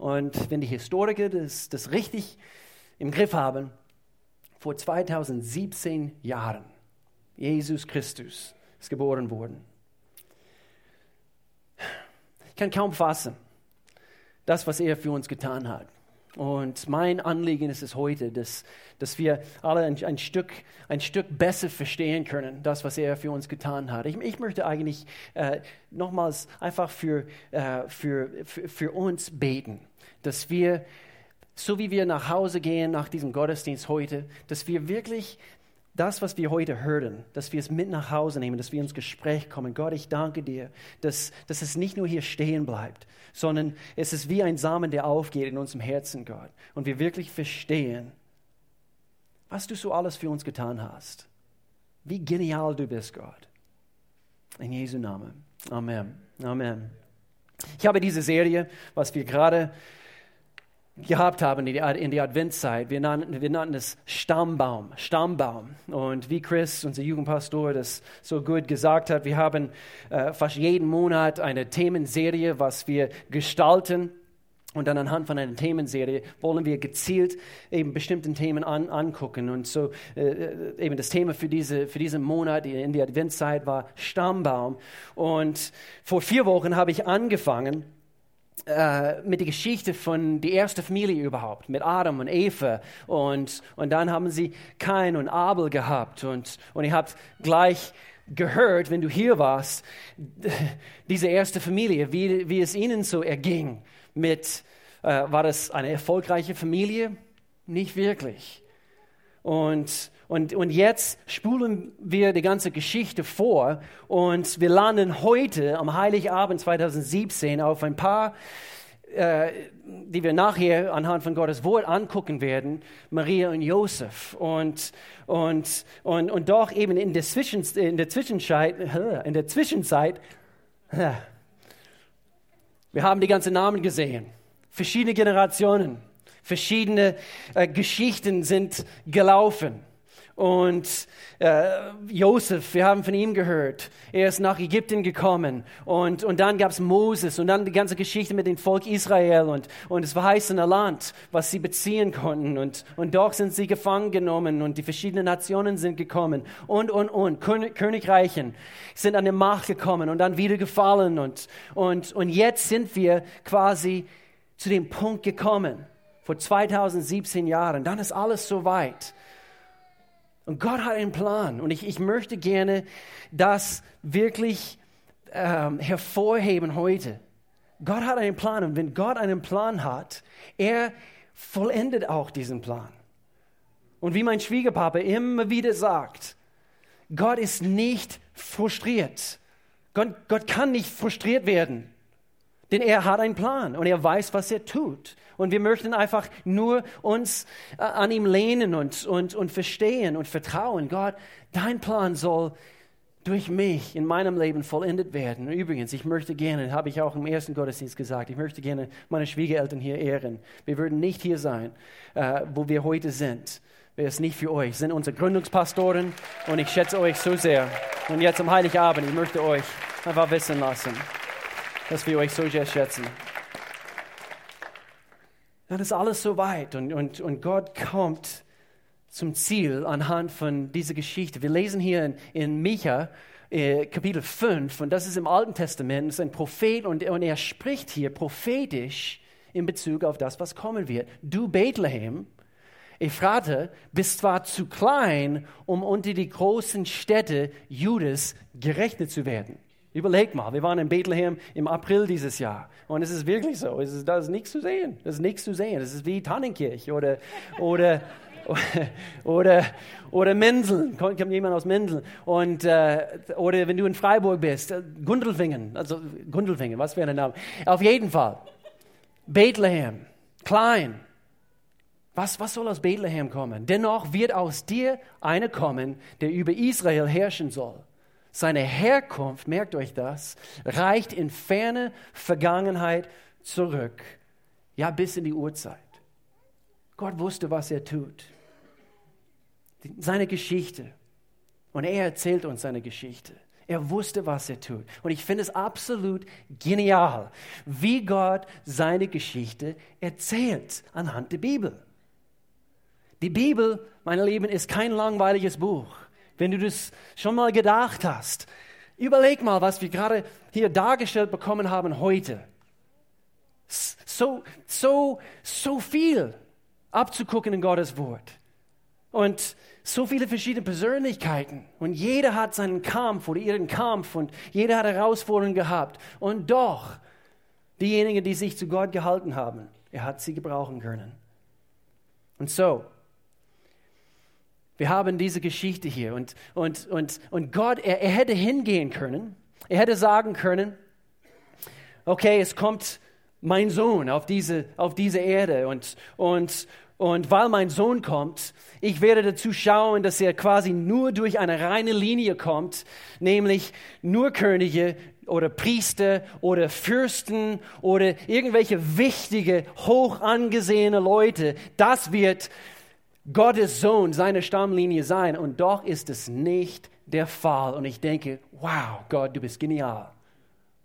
Und wenn die Historiker das, das richtig im Griff haben, vor 2017 Jahren, Jesus Christus ist geboren worden. Ich kann kaum fassen, das, was er für uns getan hat. Und mein Anliegen ist es heute, dass, dass wir alle ein, ein, Stück, ein Stück besser verstehen können, das, was er für uns getan hat. Ich, ich möchte eigentlich äh, nochmals einfach für, äh, für, für, für uns beten, dass wir, so wie wir nach Hause gehen nach diesem Gottesdienst heute, dass wir wirklich das, was wir heute hören, dass wir es mit nach Hause nehmen, dass wir ins Gespräch kommen. Gott, ich danke dir, dass, dass es nicht nur hier stehen bleibt, sondern es ist wie ein Samen, der aufgeht in unserem Herzen, Gott. Und wir wirklich verstehen, was du so alles für uns getan hast. Wie genial du bist, Gott. In Jesu Namen. Amen. Amen. Ich habe diese Serie, was wir gerade gehabt haben in der Adventszeit. Wir nannten, wir nannten es Stammbaum, Stammbaum. Und wie Chris, unser Jugendpastor, das so gut gesagt hat, wir haben äh, fast jeden Monat eine Themenserie, was wir gestalten. Und dann anhand von einer Themenserie wollen wir gezielt eben bestimmten Themen an, angucken. Und so äh, äh eben das Thema für, diese, für diesen Monat in der Adventszeit war Stammbaum. Und vor vier Wochen habe ich angefangen, äh, mit der Geschichte von der ersten Familie überhaupt, mit Adam und Eva. Und, und dann haben sie Kain und Abel gehabt. Und, und ihr habt gleich gehört, wenn du hier warst, diese erste Familie, wie, wie es ihnen so erging. Mit, äh, war das eine erfolgreiche Familie? Nicht wirklich. Und und, und jetzt spulen wir die ganze Geschichte vor und wir landen heute am Heiligabend 2017 auf ein paar, äh, die wir nachher anhand von Gottes Wort angucken werden, Maria und Josef. Und, und, und, und doch eben in der, Zwischen, in der Zwischenzeit, in der Zwischenzeit, wir haben die ganzen Namen gesehen, verschiedene Generationen, verschiedene äh, Geschichten sind gelaufen. Und äh, Josef, wir haben von ihm gehört, er ist nach Ägypten gekommen. Und, und dann gab es Moses und dann die ganze Geschichte mit dem Volk Israel und, und das verheißene Land, was sie beziehen konnten. Und, und doch sind sie gefangen genommen und die verschiedenen Nationen sind gekommen. Und, und, und. Königreichen sind an die Macht gekommen und dann wieder gefallen. Und, und, und jetzt sind wir quasi zu dem Punkt gekommen, vor 2017 Jahren. Dann ist alles so weit und Gott hat einen Plan. Und ich, ich möchte gerne das wirklich ähm, hervorheben heute. Gott hat einen Plan. Und wenn Gott einen Plan hat, er vollendet auch diesen Plan. Und wie mein Schwiegerpapa immer wieder sagt, Gott ist nicht frustriert. Gott, Gott kann nicht frustriert werden. Denn er hat einen Plan und er weiß, was er tut. Und wir möchten einfach nur uns äh, an ihm lehnen und, und, und verstehen und vertrauen. Gott, dein Plan soll durch mich in meinem Leben vollendet werden. Und übrigens, ich möchte gerne, habe ich auch im ersten Gottesdienst gesagt, ich möchte gerne meine Schwiegereltern hier ehren. Wir würden nicht hier sein, äh, wo wir heute sind. Wäre es nicht für euch. sind unsere Gründungspastoren und ich schätze euch so sehr. Und jetzt am Heiligabend, ich möchte euch einfach wissen lassen dass wir euch so sehr schätzen. Dann ist alles so weit und, und, und Gott kommt zum Ziel anhand von dieser Geschichte. Wir lesen hier in, in Micha, äh, Kapitel 5, und das ist im Alten Testament, das ist ein Prophet und, und er spricht hier prophetisch in Bezug auf das, was kommen wird. Du Bethlehem, Ephrate, bist zwar zu klein, um unter die großen Städte Judas gerechnet zu werden. Überleg mal, wir waren in Bethlehem im April dieses Jahr. Und es ist wirklich so, es ist, da ist nichts zu sehen, das ist nichts zu sehen, es ist wie Tannenkirch oder, oder, oder, oder Mendeln, kommt jemand aus Mendeln? Und, äh, oder wenn du in Freiburg bist, äh, Gundelfingen, also Gundelfingen, was für ein Name, auf jeden Fall, Bethlehem, klein, was, was soll aus Bethlehem kommen? Dennoch wird aus dir einer kommen, der über Israel herrschen soll. Seine Herkunft, merkt euch das, reicht in ferne Vergangenheit zurück, ja bis in die Urzeit. Gott wusste, was er tut. Seine Geschichte. Und er erzählt uns seine Geschichte. Er wusste, was er tut. Und ich finde es absolut genial, wie Gott seine Geschichte erzählt anhand der Bibel. Die Bibel, meine Lieben, ist kein langweiliges Buch. Wenn du das schon mal gedacht hast, überleg mal, was wir gerade hier dargestellt bekommen haben heute. So, so, so viel abzugucken in Gottes Wort. Und so viele verschiedene Persönlichkeiten und jeder hat seinen Kampf oder ihren Kampf und jeder hat Herausforderungen gehabt. Und doch, diejenigen, die sich zu Gott gehalten haben, er hat sie gebrauchen können. Und so, wir haben diese Geschichte hier und, und, und, und Gott, er, er hätte hingehen können, er hätte sagen können, okay, es kommt mein Sohn auf diese, auf diese Erde und, und, und weil mein Sohn kommt, ich werde dazu schauen, dass er quasi nur durch eine reine Linie kommt, nämlich nur Könige oder Priester oder Fürsten oder irgendwelche wichtige, hoch angesehene Leute. Das wird Gottes Sohn, seine Stammlinie sein. Und doch ist es nicht der Fall. Und ich denke, wow, Gott, du bist genial.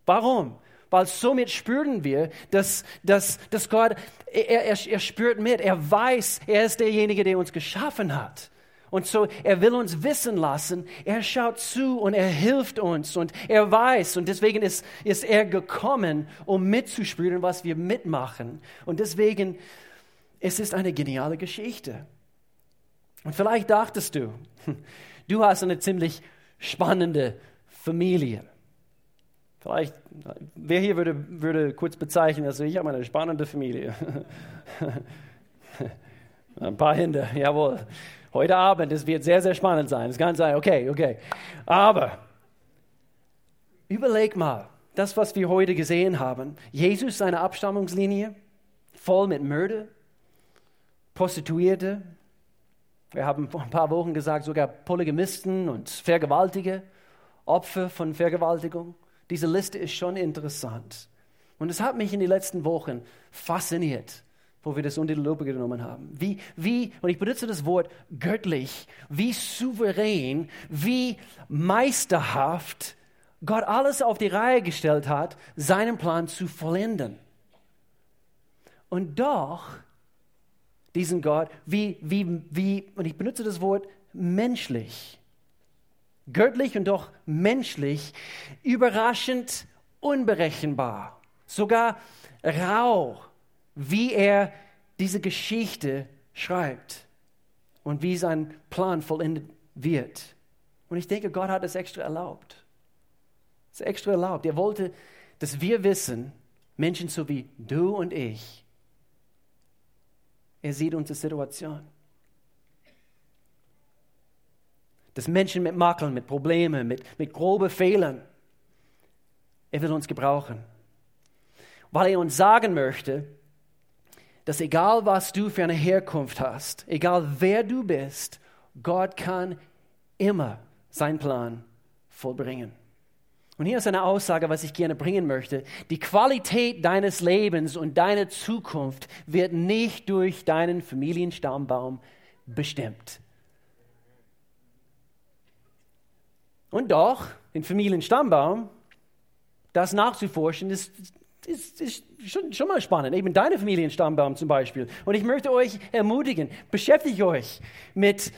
Warum? weil somit spüren wir, dass, dass, dass Gott, er, er, er spürt mit, er weiß, er ist derjenige, der uns geschaffen hat. Und so, er will uns wissen lassen, er schaut zu und er hilft uns und er weiß. Und deswegen ist, ist er gekommen, um mitzuspüren, was wir mitmachen. Und deswegen, es ist eine geniale Geschichte. Und vielleicht dachtest du, du hast eine ziemlich spannende Familie. Vielleicht, wer hier würde, würde kurz bezeichnen, also ich habe eine spannende Familie. Ein paar Hände, jawohl. Heute Abend, es wird sehr, sehr spannend sein. Es kann sein, okay, okay. Aber überleg mal, das, was wir heute gesehen haben, Jesus, seine Abstammungslinie, voll mit Mörder, Prostituierte, wir haben vor ein paar Wochen gesagt, sogar Polygamisten und Vergewaltiger, Opfer von Vergewaltigung. Diese Liste ist schon interessant. Und es hat mich in den letzten Wochen fasziniert, wo wir das unter die Lupe genommen haben. Wie, wie, und ich benutze das Wort göttlich, wie souverän, wie meisterhaft Gott alles auf die Reihe gestellt hat, seinen Plan zu vollenden. Und doch, diesen Gott, wie, wie, wie, und ich benutze das Wort menschlich, göttlich und doch menschlich, überraschend unberechenbar, sogar rau, wie er diese Geschichte schreibt und wie sein Plan vollendet wird. Und ich denke, Gott hat es extra erlaubt. Es ist extra erlaubt. Er wollte, dass wir wissen, Menschen so wie du und ich, er sieht unsere Situation. dass Menschen mit Makeln, mit Problemen, mit, mit groben Fehlern, er will uns gebrauchen. Weil er uns sagen möchte, dass egal was du für eine Herkunft hast, egal wer du bist, Gott kann immer seinen Plan vollbringen. Und hier ist eine Aussage, was ich gerne bringen möchte. Die Qualität deines Lebens und deine Zukunft wird nicht durch deinen Familienstammbaum bestimmt. Und doch, den Familienstammbaum, das nachzuforschen, ist, ist, ist schon, schon mal spannend. Eben deine Familienstammbaum zum Beispiel. Und ich möchte euch ermutigen, beschäftigt euch mit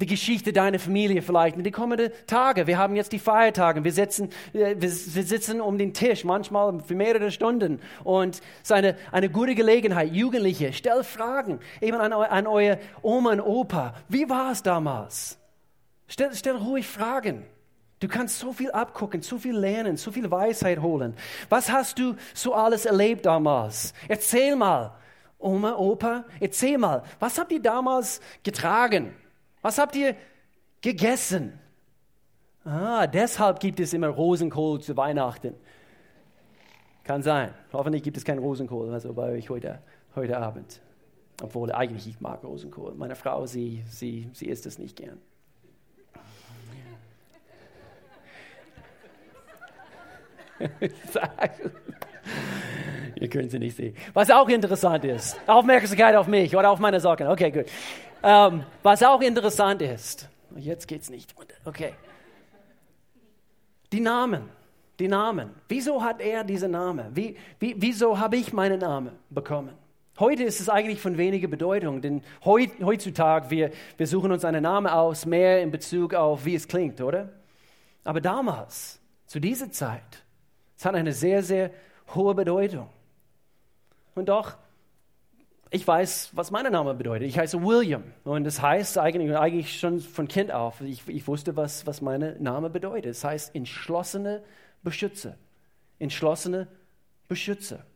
der Geschichte deiner Familie vielleicht in die kommenden Tage. Wir haben jetzt die Feiertage. Wir sitzen, äh, wir, wir sitzen um den Tisch, manchmal für mehrere Stunden. Und es ist eine, eine gute Gelegenheit. Jugendliche, stell Fragen eben an, an eure Oma und Opa. Wie war es damals? Stell, stell ruhig Fragen. Du kannst so viel abgucken, so viel lernen, so viel Weisheit holen. Was hast du so alles erlebt damals? Erzähl mal. Oma, Opa, erzähl mal. Was habt ihr damals getragen? Was habt ihr gegessen? Ah, deshalb gibt es immer Rosenkohl zu Weihnachten. Kann sein. Hoffentlich gibt es keinen Rosenkohl also bei euch heute, heute Abend. Obwohl eigentlich ich mag Rosenkohl. Meine Frau, sie, sie, sie isst es nicht gern. Ihr könnt sie nicht sehen. Was auch interessant ist, Aufmerksamkeit auf mich oder auf meine Socken. Okay, gut. Ähm, was auch interessant ist, jetzt geht's nicht. Okay. Die Namen, die Namen. Wieso hat er diese Namen? Wie, wie, wieso habe ich meinen Namen bekommen? Heute ist es eigentlich von weniger Bedeutung, denn heutzutage wir, wir suchen uns einen Namen aus, mehr in Bezug auf, wie es klingt, oder? Aber damals, zu dieser Zeit, es hat eine sehr, sehr hohe Bedeutung. Und doch, ich weiß, was mein Name bedeutet. Ich heiße William. Und das heißt eigentlich, eigentlich schon von Kind auf, ich, ich wusste, was, was mein Name bedeutet. Es heißt entschlossene Beschützer. Entschlossene Beschützer.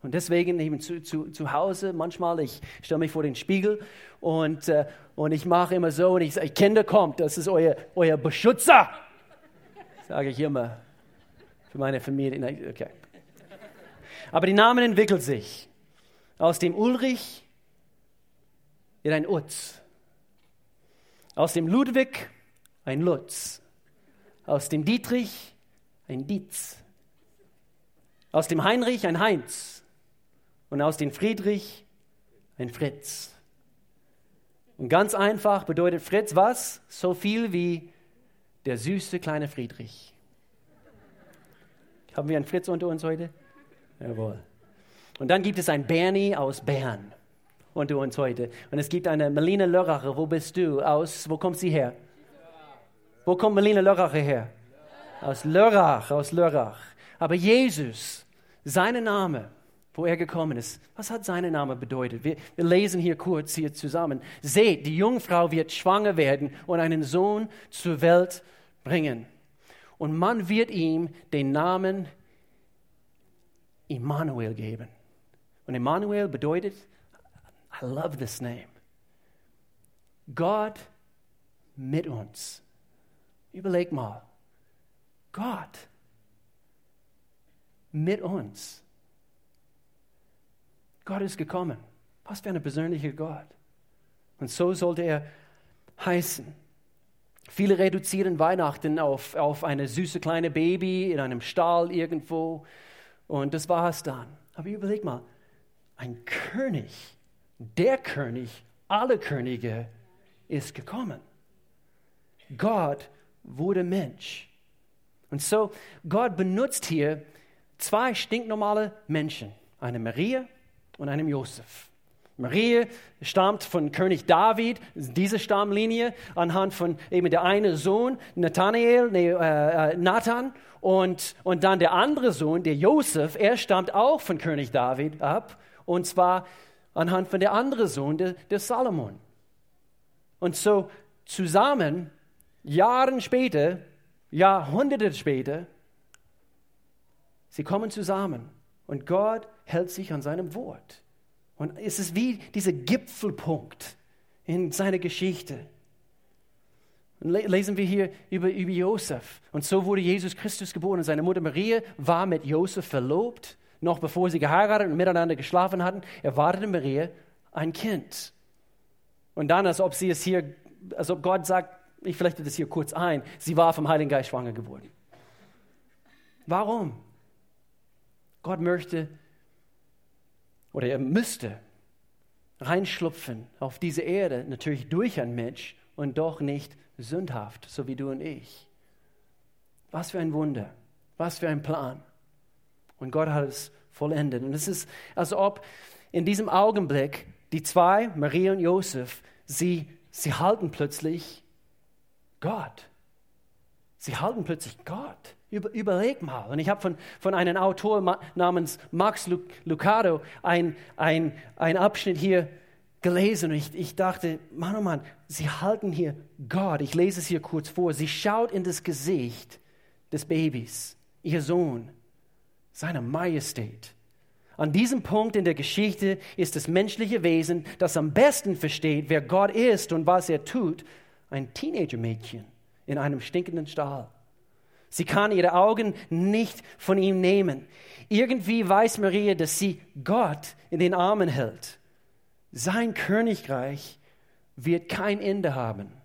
Und deswegen eben zu, zu, zu Hause manchmal, ich stelle mich vor den Spiegel und, äh, und ich mache immer so und ich sage, Kinder, kommt, das ist euer, euer Beschützer. Sage ich immer für meine Familie. Okay. Aber die Namen entwickeln sich. Aus dem Ulrich wird ein Utz. Aus dem Ludwig ein Lutz. Aus dem Dietrich ein Dietz. Aus dem Heinrich ein Heinz und aus dem Friedrich ein Fritz. Und ganz einfach bedeutet Fritz was? So viel wie der süße kleine Friedrich. Haben wir einen Fritz unter uns heute? Jawohl. Und dann gibt es einen Bernie aus Bern unter uns heute. Und es gibt eine Melina Lörracher. Wo bist du? Aus, wo kommt sie her? Wo kommt Melina Lörracher her? Aus Lörrach, aus Lörrach. Aber Jesus, sein Name, wo er gekommen ist. Was hat sein Name bedeutet? Wir, wir, lesen hier kurz hier zusammen. Seht, die Jungfrau wird schwanger werden und einen Sohn zur Welt bringen. Und man wird ihm den Namen Immanuel geben. Und Immanuel bedeutet, I love this name. Gott mit uns. Überleg mal. Gott mit uns. Gott ist gekommen. Was für ein persönlicher Gott. Und so sollte er heißen. Viele reduzieren Weihnachten auf, auf eine süße kleine Baby in einem Stall irgendwo. Und das war es dann. Aber überleg mal, ein König, der König, alle Könige ist gekommen. Gott wurde Mensch. Und so, Gott benutzt hier zwei stinknormale Menschen. Eine Maria und einem Josef. Maria stammt von König David, diese Stammlinie, anhand von eben der eine Sohn, Nathanael, nee, äh, äh, Nathan, und, und dann der andere Sohn, der Josef, er stammt auch von König David ab, und zwar anhand von der andere Sohn, der, der Salomon. Und so zusammen, Jahre später, Jahrhunderte später, sie kommen zusammen und Gott hält sich an seinem Wort. Und es ist wie dieser Gipfelpunkt in seiner Geschichte. Lesen wir hier über, über Josef. Und so wurde Jesus Christus geboren. Und seine Mutter Maria war mit Josef verlobt, noch bevor sie geheiratet und miteinander geschlafen hatten, erwartete Maria ein Kind. Und dann, als ob sie es hier, als ob Gott sagt, ich flechte das hier kurz ein, sie war vom Heiligen Geist schwanger geworden. Warum? Gott möchte oder er müsste reinschlupfen auf diese Erde, natürlich durch ein Mensch und doch nicht sündhaft, so wie du und ich. Was für ein Wunder, was für ein Plan. Und Gott hat es vollendet. Und es ist, als ob in diesem Augenblick die zwei, Maria und Josef, sie, sie halten plötzlich Gott. Sie halten plötzlich Gott. Über, überleg mal. Und ich habe von, von einem Autor namens Max Lucado ein, ein, ein Abschnitt hier gelesen und ich, ich dachte, Mann, oh Mann, sie halten hier Gott. Ich lese es hier kurz vor. Sie schaut in das Gesicht des Babys, ihr Sohn, seiner Majestät. An diesem Punkt in der Geschichte ist das menschliche Wesen, das am besten versteht, wer Gott ist und was er tut, ein Teenager-Mädchen in einem stinkenden Stall. Sie kann ihre Augen nicht von ihm nehmen. Irgendwie weiß Maria, dass sie Gott in den Armen hält. Sein Königreich wird kein Ende haben.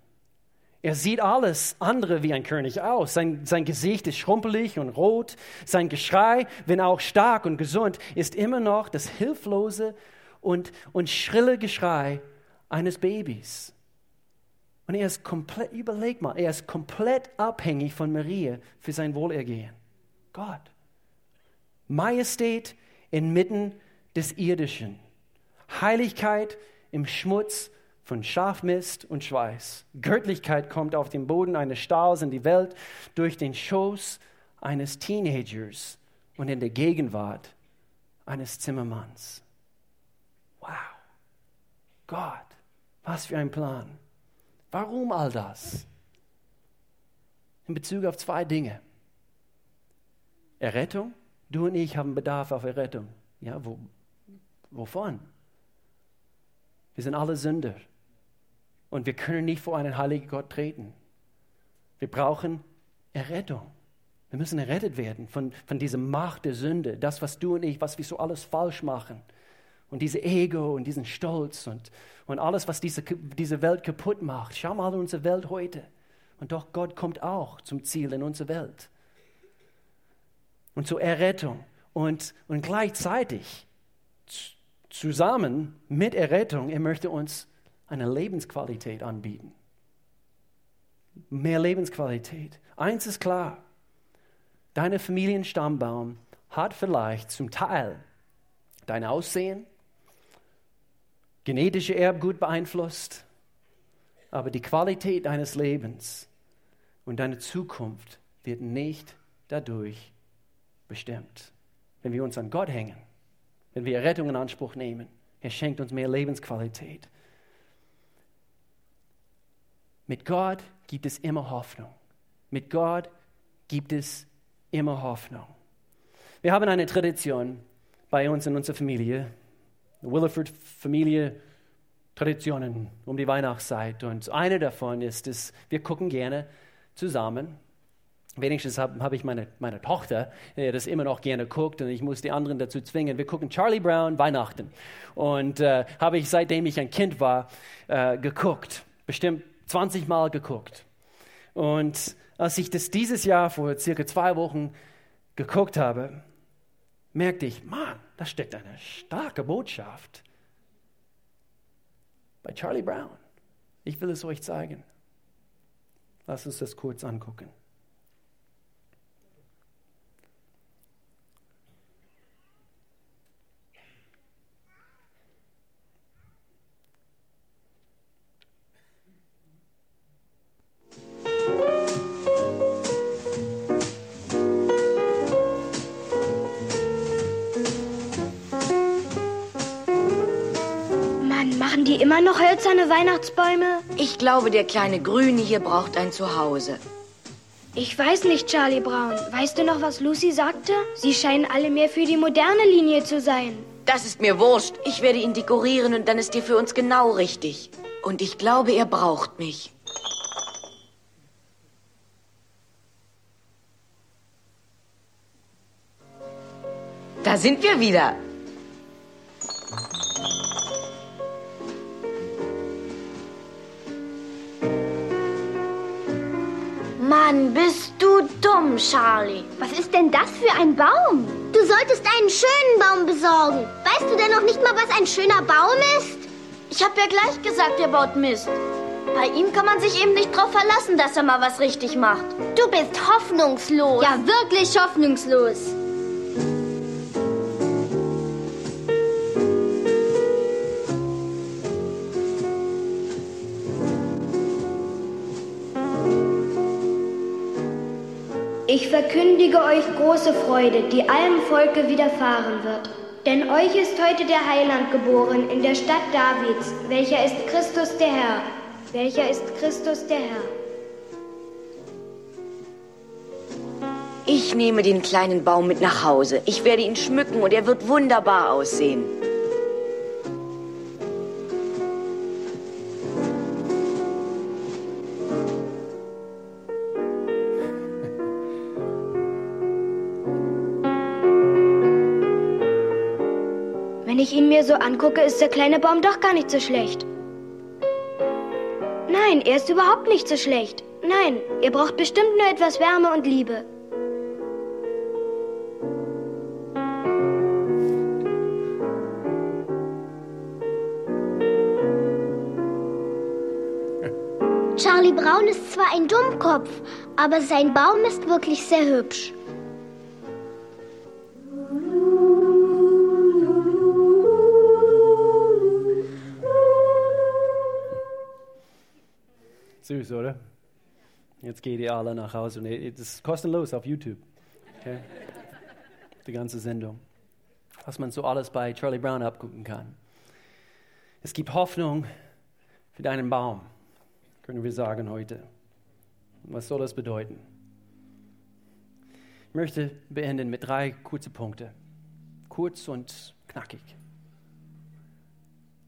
Er sieht alles andere wie ein König aus. Sein, sein Gesicht ist schrumpelig und rot. Sein Geschrei, wenn auch stark und gesund, ist immer noch das hilflose und, und schrille Geschrei eines Babys. Und er ist komplett, überleg mal, er ist komplett abhängig von Maria für sein Wohlergehen. Gott. Majestät inmitten des Irdischen. Heiligkeit im Schmutz von Schafmist und Schweiß. Göttlichkeit kommt auf den Boden eines Stalls in die Welt durch den Schoß eines Teenagers und in der Gegenwart eines Zimmermanns. Wow. Gott, was für ein Plan. Warum all das? In Bezug auf zwei Dinge. Errettung. Du und ich haben Bedarf auf Errettung. Ja, wo, wovon? Wir sind alle Sünder. Und wir können nicht vor einen heiligen Gott treten. Wir brauchen Errettung. Wir müssen errettet werden von, von dieser Macht der Sünde, das, was du und ich, was wir so alles falsch machen. Und diese Ego und diesen Stolz und, und alles, was diese, diese Welt kaputt macht. Schau mal unsere Welt heute. Und doch Gott kommt auch zum Ziel in unsere Welt. Und zur Errettung. Und, und gleichzeitig zusammen mit Errettung, er möchte uns eine Lebensqualität anbieten. Mehr Lebensqualität. Eins ist klar, dein Familienstammbaum hat vielleicht zum Teil dein Aussehen, genetische Erbgut beeinflusst, aber die Qualität deines Lebens und deine Zukunft wird nicht dadurch bestimmt. Wenn wir uns an Gott hängen, wenn wir Rettung in Anspruch nehmen, er schenkt uns mehr Lebensqualität. Mit Gott gibt es immer Hoffnung. Mit Gott gibt es immer Hoffnung. Wir haben eine Tradition bei uns in unserer Familie, Williford-Familie, Traditionen um die Weihnachtszeit. Und eine davon ist, dass wir gucken gerne zusammen. Wenigstens habe hab ich meine, meine Tochter, die das immer noch gerne guckt und ich muss die anderen dazu zwingen. Wir gucken Charlie Brown Weihnachten. Und äh, habe ich, seitdem ich ein Kind war, äh, geguckt. Bestimmt 20 Mal geguckt. Und als ich das dieses Jahr vor circa zwei Wochen geguckt habe, merkte ich, Mann, da steckt eine starke Botschaft bei Charlie Brown. Ich will es euch zeigen. Lass uns das kurz angucken. Hölzerne Weihnachtsbäume? Ich glaube, der kleine Grüne hier braucht ein Zuhause. Ich weiß nicht, Charlie Brown. Weißt du noch, was Lucy sagte? Sie scheinen alle mehr für die moderne Linie zu sein. Das ist mir wurscht. Ich werde ihn dekorieren und dann ist er für uns genau richtig. Und ich glaube, er braucht mich. Da sind wir wieder. Mann, bist du dumm, Charlie. Was ist denn das für ein Baum? Du solltest einen schönen Baum besorgen. Weißt du denn noch nicht mal, was ein schöner Baum ist? Ich habe ja gleich gesagt, er baut Mist. Bei ihm kann man sich eben nicht drauf verlassen, dass er mal was richtig macht. Du bist hoffnungslos. Ja, wirklich hoffnungslos. Ich verkündige euch große Freude, die allem Volke widerfahren wird. Denn euch ist heute der Heiland geboren in der Stadt Davids, welcher ist Christus der Herr. Welcher ist Christus der Herr? Ich nehme den kleinen Baum mit nach Hause. Ich werde ihn schmücken und er wird wunderbar aussehen. Mir so angucke, ist der kleine Baum doch gar nicht so schlecht. Nein, er ist überhaupt nicht so schlecht. Nein, er braucht bestimmt nur etwas Wärme und Liebe. Charlie Brown ist zwar ein Dummkopf, aber sein Baum ist wirklich sehr hübsch. Süß, oder? Jetzt geht ihr alle nach Hause und das ist kostenlos auf YouTube. Okay? Die ganze Sendung. Was man so alles bei Charlie Brown abgucken kann. Es gibt Hoffnung für deinen Baum, können wir sagen heute. Was soll das bedeuten? Ich möchte beenden mit drei kurzen Punkten. Kurz und knackig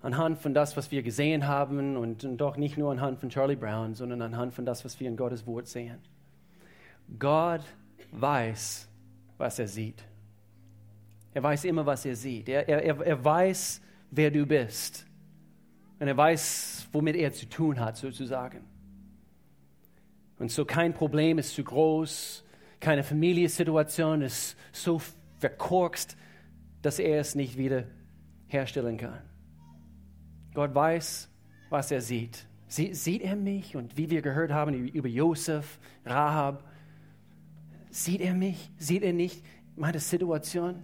anhand von das, was wir gesehen haben und, und doch nicht nur anhand von Charlie Brown, sondern anhand von das, was wir in Gottes Wort sehen. Gott weiß, was er sieht. Er weiß immer, was er sieht. Er, er, er weiß, wer du bist. Und er weiß, womit er zu tun hat, sozusagen. Und so kein Problem ist zu groß, keine Familiensituation ist so verkorkst, dass er es nicht wieder herstellen kann. Gott weiß, was er sieht. Sie, sieht er mich? Und wie wir gehört haben über Josef, Rahab, sieht er mich? Sieht er nicht meine Situation?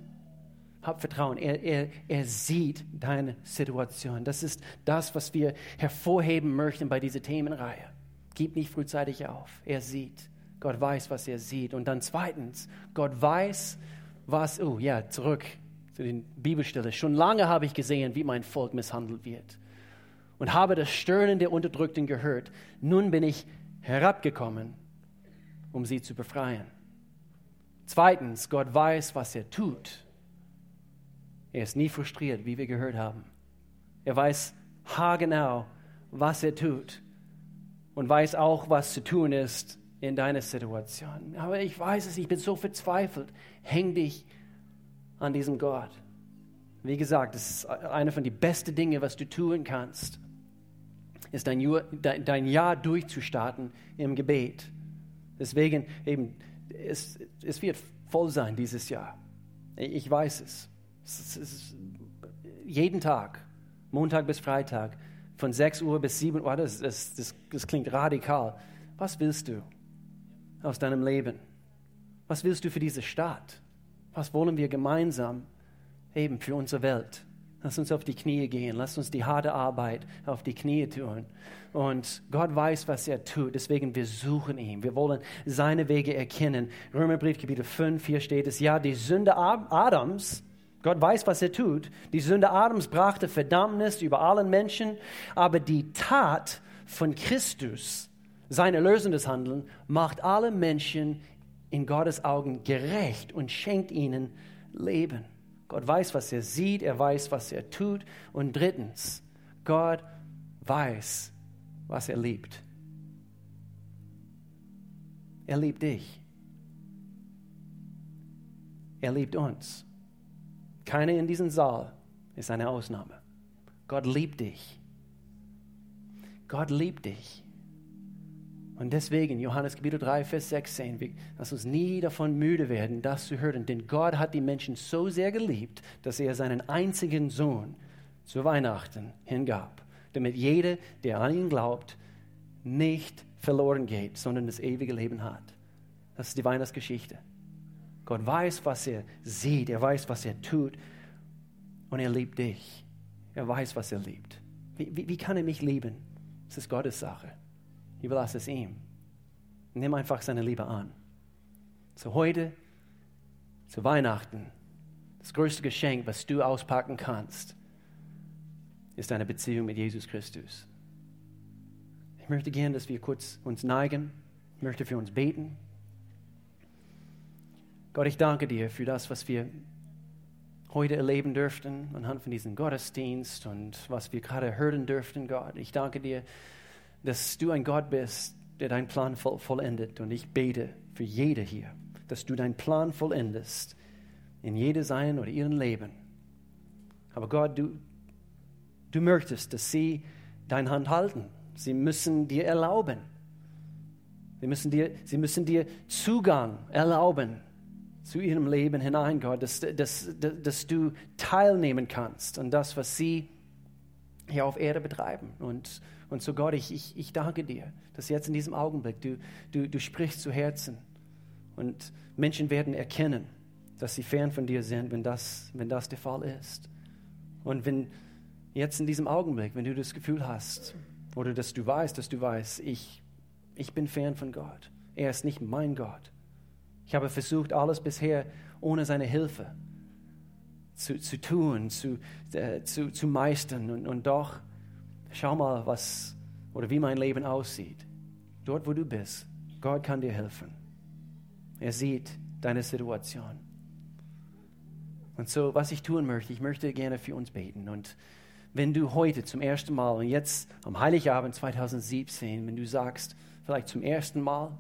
Hab Vertrauen. Er, er, er sieht deine Situation. Das ist das, was wir hervorheben möchten bei dieser Themenreihe. Gib nicht frühzeitig auf. Er sieht. Gott weiß, was er sieht. Und dann zweitens, Gott weiß, was, oh ja, zurück zu den Bibelstellen. Schon lange habe ich gesehen, wie mein Volk misshandelt wird und habe das Stöhnen der Unterdrückten gehört. Nun bin ich herabgekommen, um sie zu befreien. Zweitens, Gott weiß, was er tut. Er ist nie frustriert, wie wir gehört haben. Er weiß haargenau, was er tut und weiß auch, was zu tun ist in deiner Situation. Aber ich weiß es, ich bin so verzweifelt. Häng dich an diesem Gott. Wie gesagt, das ist eine von den besten Dingen, was du tun kannst ist dein, dein Jahr durchzustarten im Gebet. Deswegen eben, es, es wird voll sein dieses Jahr. Ich weiß es. es ist jeden Tag, Montag bis Freitag, von 6 Uhr bis 7 Uhr, das, das, das, das klingt radikal. Was willst du aus deinem Leben? Was willst du für diese Stadt? Was wollen wir gemeinsam eben für unsere Welt? Lass uns auf die Knie gehen. Lass uns die harte Arbeit auf die Knie tun. Und Gott weiß, was er tut. Deswegen, wir suchen ihn. Wir wollen seine Wege erkennen. Römerbrief, Kapitel 5, hier steht es, ja, die Sünde Adams, Gott weiß, was er tut. Die Sünde Adams brachte Verdammnis über allen Menschen, aber die Tat von Christus, sein erlösendes Handeln, macht alle Menschen in Gottes Augen gerecht und schenkt ihnen Leben. Gott weiß, was er sieht, er weiß, was er tut. Und drittens, Gott weiß, was er liebt. Er liebt dich. Er liebt uns. Keiner in diesem Saal ist eine Ausnahme. Gott liebt dich. Gott liebt dich. Und deswegen, Johannes Kapitel 3, Vers 16, wir, lass uns nie davon müde werden, das zu hören. Denn Gott hat die Menschen so sehr geliebt, dass er seinen einzigen Sohn zu Weihnachten hingab, damit jeder, der an ihn glaubt, nicht verloren geht, sondern das ewige Leben hat. Das ist die Weihnachtsgeschichte. Gott weiß, was er sieht, er weiß, was er tut und er liebt dich. Er weiß, was er liebt. Wie, wie, wie kann er mich lieben? Das ist Gottes Sache. Überlasse es ihm. Nimm einfach seine Liebe an. So heute, zu Weihnachten, das größte Geschenk, was du auspacken kannst, ist eine Beziehung mit Jesus Christus. Ich möchte gerne, dass wir kurz uns neigen. Ich möchte für uns beten. Gott, ich danke dir für das, was wir heute erleben dürften anhand von diesem Gottesdienst und was wir gerade hören dürften, Gott. Ich danke dir dass du ein Gott bist, der deinen Plan voll, vollendet. Und ich bete für jede hier, dass du deinen Plan vollendest in jede sein oder ihrem Leben. Aber Gott, du, du möchtest, dass sie deine Hand halten. Sie müssen dir erlauben. Sie müssen dir, sie müssen dir Zugang erlauben zu ihrem Leben hinein, Gott, dass, dass, dass, dass du teilnehmen kannst an das, was sie hier auf Erde betreiben. Und, und so Gott, ich, ich, ich danke dir, dass jetzt in diesem Augenblick du, du, du sprichst zu Herzen und Menschen werden erkennen, dass sie fern von dir sind, wenn das, wenn das der Fall ist. Und wenn jetzt in diesem Augenblick, wenn du das Gefühl hast oder dass du weißt, dass du weißt, ich, ich bin fern von Gott, er ist nicht mein Gott. Ich habe versucht, alles bisher ohne seine Hilfe zu, zu tun, zu, äh, zu, zu meistern. Und, und doch, schau mal, was oder wie mein Leben aussieht. Dort, wo du bist, Gott kann dir helfen. Er sieht deine Situation. Und so, was ich tun möchte, ich möchte gerne für uns beten. Und wenn du heute zum ersten Mal und jetzt am Heiligabend 2017, wenn du sagst, vielleicht zum ersten Mal,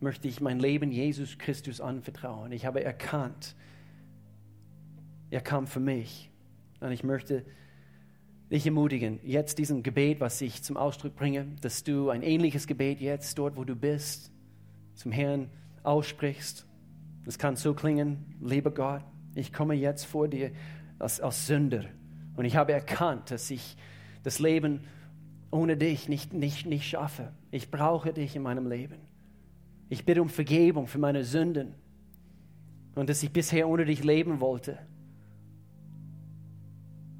möchte ich mein Leben Jesus Christus anvertrauen. Ich habe erkannt, er kam für mich. Und ich möchte dich ermutigen, jetzt diesem Gebet, was ich zum Ausdruck bringe, dass du ein ähnliches Gebet jetzt dort, wo du bist, zum Herrn aussprichst. Es kann so klingen, lieber Gott, ich komme jetzt vor dir als, als Sünder und ich habe erkannt, dass ich das Leben ohne dich nicht, nicht, nicht schaffe. Ich brauche dich in meinem Leben. Ich bitte um Vergebung für meine Sünden und dass ich bisher ohne dich leben wollte.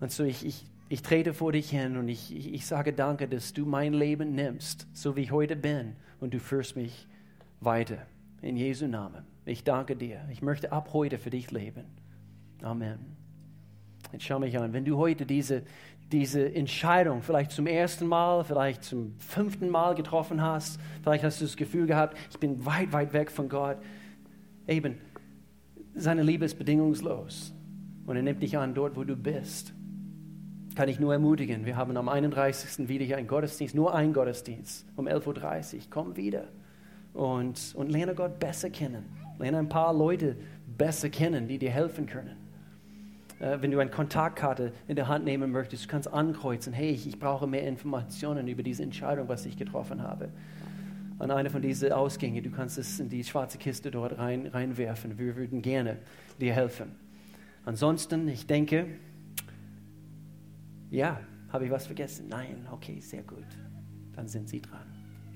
Und so ich, ich, ich trete vor dich hin und ich, ich, ich sage danke, dass du mein Leben nimmst, so wie ich heute bin, und du führst mich weiter. In Jesu Namen. Ich danke dir. Ich möchte ab heute für dich leben. Amen. Jetzt schau mich an. Wenn du heute diese, diese Entscheidung vielleicht zum ersten Mal, vielleicht zum fünften Mal getroffen hast, vielleicht hast du das Gefühl gehabt, ich bin weit, weit weg von Gott. Eben, seine Liebe ist bedingungslos. Und er nimmt dich an dort, wo du bist kann ich nur ermutigen. Wir haben am 31. wieder hier einen Gottesdienst, nur einen Gottesdienst um 11.30 Uhr. Komm wieder und, und lerne Gott besser kennen. Lerne ein paar Leute besser kennen, die dir helfen können. Äh, wenn du eine Kontaktkarte in der Hand nehmen möchtest, du kannst ankreuzen, hey, ich, ich brauche mehr Informationen über diese Entscheidung, was ich getroffen habe. An eine von diesen Ausgängen, du kannst es in die schwarze Kiste dort rein, reinwerfen. Wir würden gerne dir helfen. Ansonsten, ich denke, ja, habe ich was vergessen? Nein, okay, sehr gut. Dann sind Sie dran.